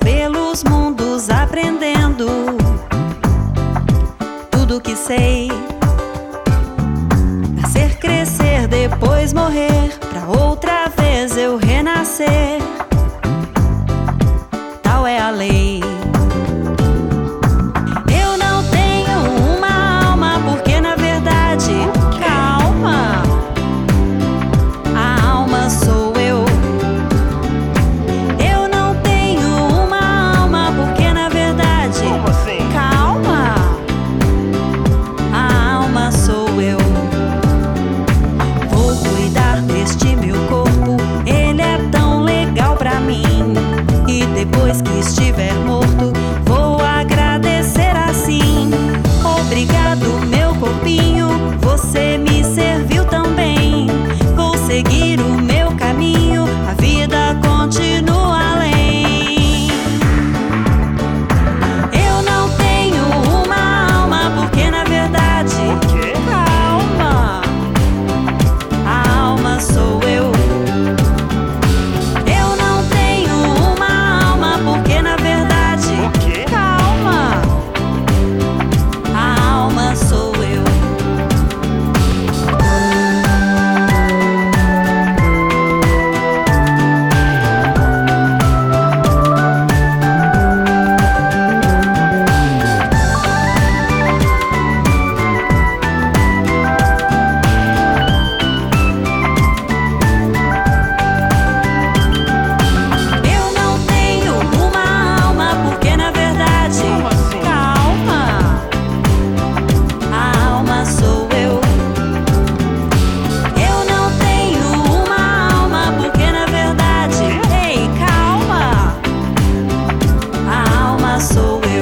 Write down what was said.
pelos mundos aprendendo tudo que sei. Nascer, crescer, depois morrer, pra outra vez eu renascer. so we.